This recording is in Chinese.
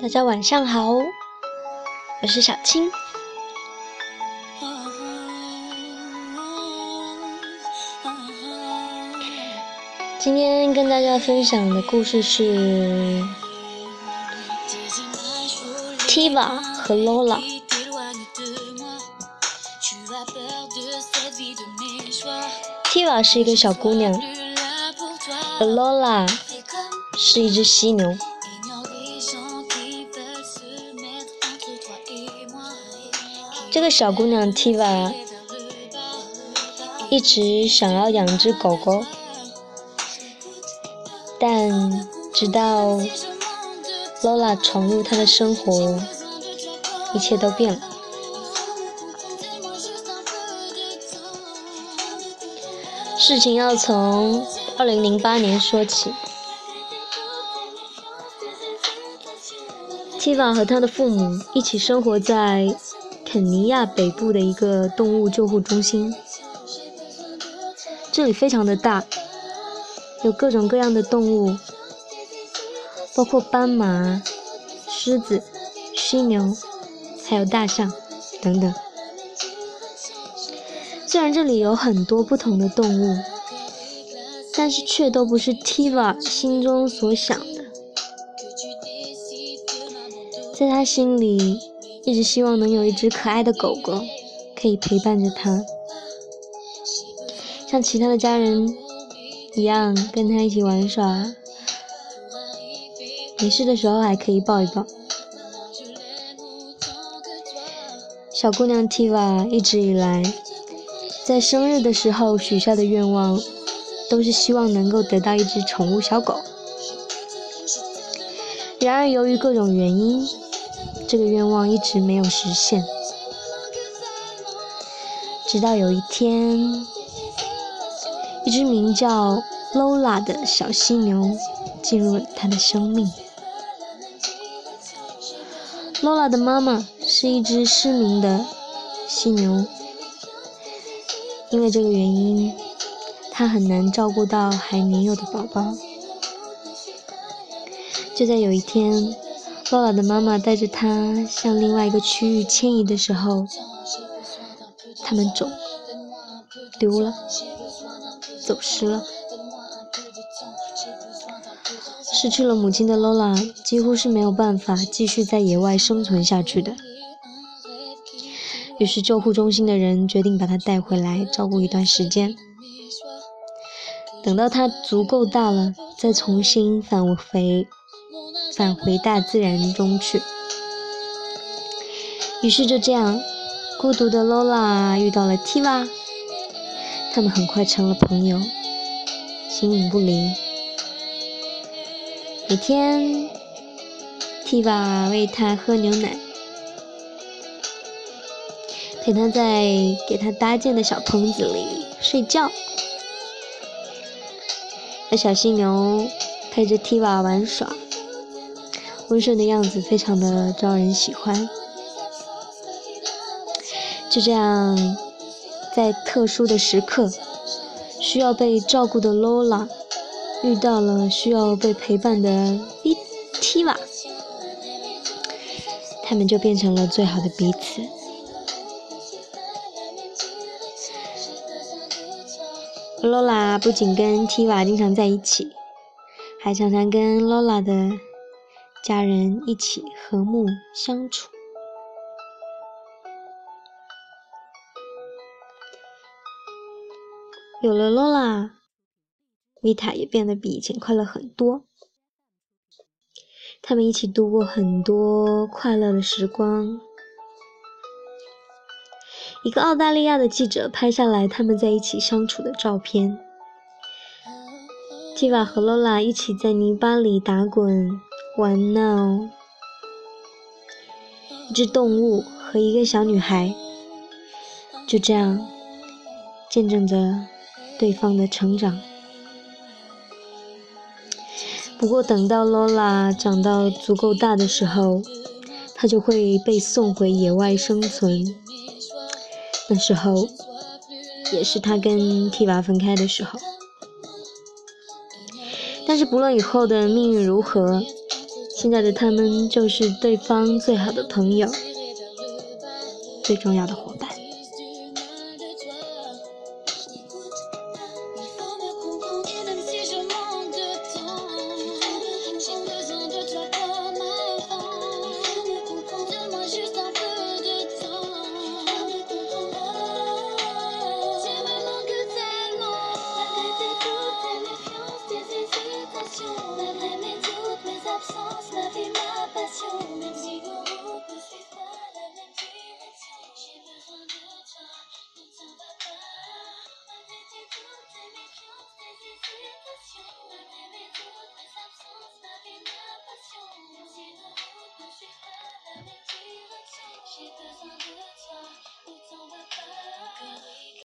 大家晚上好，我是小青。今天跟大家分享的故事是 Tiva 和 Lola。Tiva 是一个小姑娘，而 Lola 是一只犀牛。这个小姑娘 Tiva 一直想要养只狗狗，但直到 Lola 闯入她的生活，一切都变了。事情要从2008年说起，Tiva 和她的父母一起生活在。肯尼亚北部的一个动物救护中心，这里非常的大，有各种各样的动物，包括斑马、狮子、犀牛，还有大象等等。虽然这里有很多不同的动物，但是却都不是 Tiva 心中所想，在他心里。一直希望能有一只可爱的狗狗，可以陪伴着他，像其他的家人一样跟他一起玩耍，没事的时候还可以抱一抱。小姑娘 Tiva 一直以来在生日的时候许下的愿望，都是希望能够得到一只宠物小狗。然而由于各种原因，这个愿望一直没有实现，直到有一天，一只名叫 Lola 的小犀牛进入了他的生命。Lola 的妈妈是一只失明的犀牛，因为这个原因，她很难照顾到还年幼的宝宝。就在有一天。洛拉的妈妈带着她向另外一个区域迁移的时候，他们走丢了，走失了。失去了母亲的洛拉几乎是没有办法继续在野外生存下去的。于是救护中心的人决定把她带回来照顾一段时间，等到她足够大了，再重新返回。返回大自然中去。于是就这样，孤独的 Lola 遇到了 Tiva，他们很快成了朋友，形影不离。每天，Tiva 喂他喝牛奶，陪他在给他搭建的小棚子里睡觉，小犀牛陪着 Tiva 玩耍。温顺的样子非常的招人喜欢。就这样，在特殊的时刻，需要被照顾的 Lola 遇到了需要被陪伴的 Tiva，他们就变成了最好的彼此。Lola 不仅跟 Tiva 经常在一起，还常常跟 Lola 的。家人一起和睦相处。有了 Lola，维塔也变得比以前快乐很多。他们一起度过很多快乐的时光。一个澳大利亚的记者拍下来他们在一起相处的照片。Tiva 和罗拉一起在泥巴里打滚。玩闹，一只动物和一个小女孩，就这样见证着对方的成长。不过，等到 Lola 长到足够大的时候，她就会被送回野外生存。那时候，也是她跟 Tiva 分开的时候。但是不论以后的命运如何，现在的他们就是对方最好的朋友，最重要的伙伴。千万次的误会，撕扯了满地的伤。谁把谎的错，都藏了吧？完美的结局，没出现几次的伤。